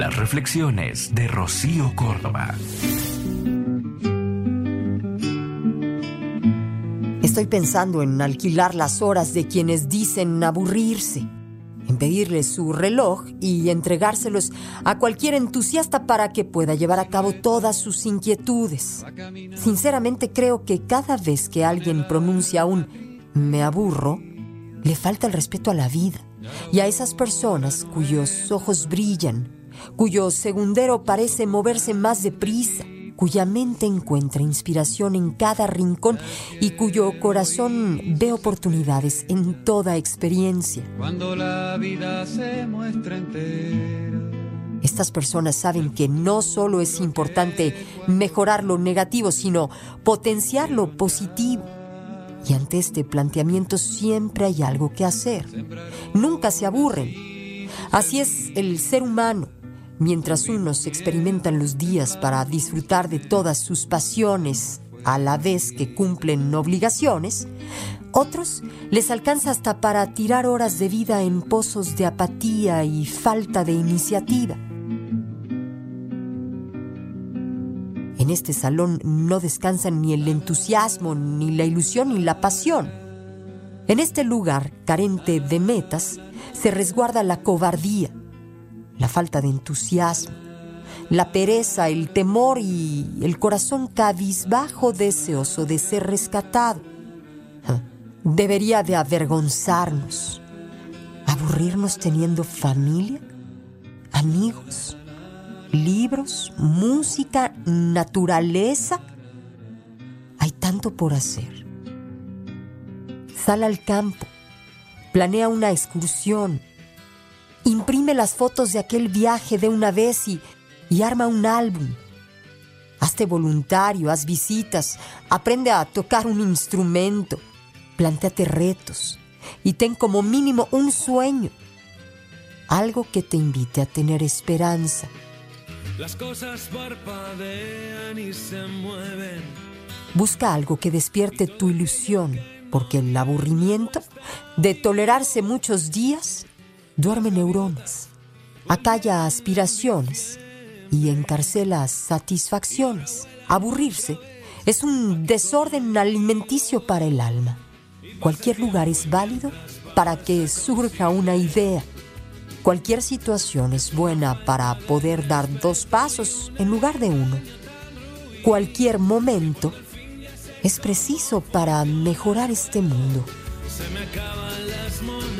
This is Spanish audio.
Las reflexiones de Rocío Córdoba. Estoy pensando en alquilar las horas de quienes dicen aburrirse, en pedirles su reloj y entregárselos a cualquier entusiasta para que pueda llevar a cabo todas sus inquietudes. Sinceramente creo que cada vez que alguien pronuncia un me aburro, le falta el respeto a la vida y a esas personas cuyos ojos brillan, cuyo segundero parece moverse más deprisa, cuya mente encuentra inspiración en cada rincón y cuyo corazón ve oportunidades en toda experiencia. Cuando la vida se muestra entera. Estas personas saben que no solo es importante mejorar lo negativo, sino potenciar lo positivo. Y ante este planteamiento siempre hay algo que hacer. Nunca se aburren. Así es el ser humano. Mientras unos experimentan los días para disfrutar de todas sus pasiones a la vez que cumplen obligaciones, otros les alcanza hasta para tirar horas de vida en pozos de apatía y falta de iniciativa. En este salón no descansan ni el entusiasmo, ni la ilusión, ni la pasión. En este lugar, carente de metas, se resguarda la cobardía, la falta de entusiasmo, la pereza, el temor y el corazón cabizbajo deseoso de ser rescatado. Debería de avergonzarnos, aburrirnos teniendo familia, amigos, libros, música, naturaleza. Hay tanto por hacer. Sal al campo, planea una excursión, imprime las fotos de aquel viaje de una vez y, y arma un álbum. Hazte voluntario, haz visitas, aprende a tocar un instrumento, planteate retos y ten como mínimo un sueño, algo que te invite a tener esperanza. Las cosas parpadean y se mueven. Busca algo que despierte tu ilusión, porque el aburrimiento de tolerarse muchos días duerme neuronas, acalla aspiraciones y encarcela satisfacciones. Aburrirse es un desorden alimenticio para el alma. Cualquier lugar es válido para que surja una idea. Cualquier situación es buena para poder dar dos pasos en lugar de uno. Cualquier momento es preciso para mejorar este mundo. Se me acaban las.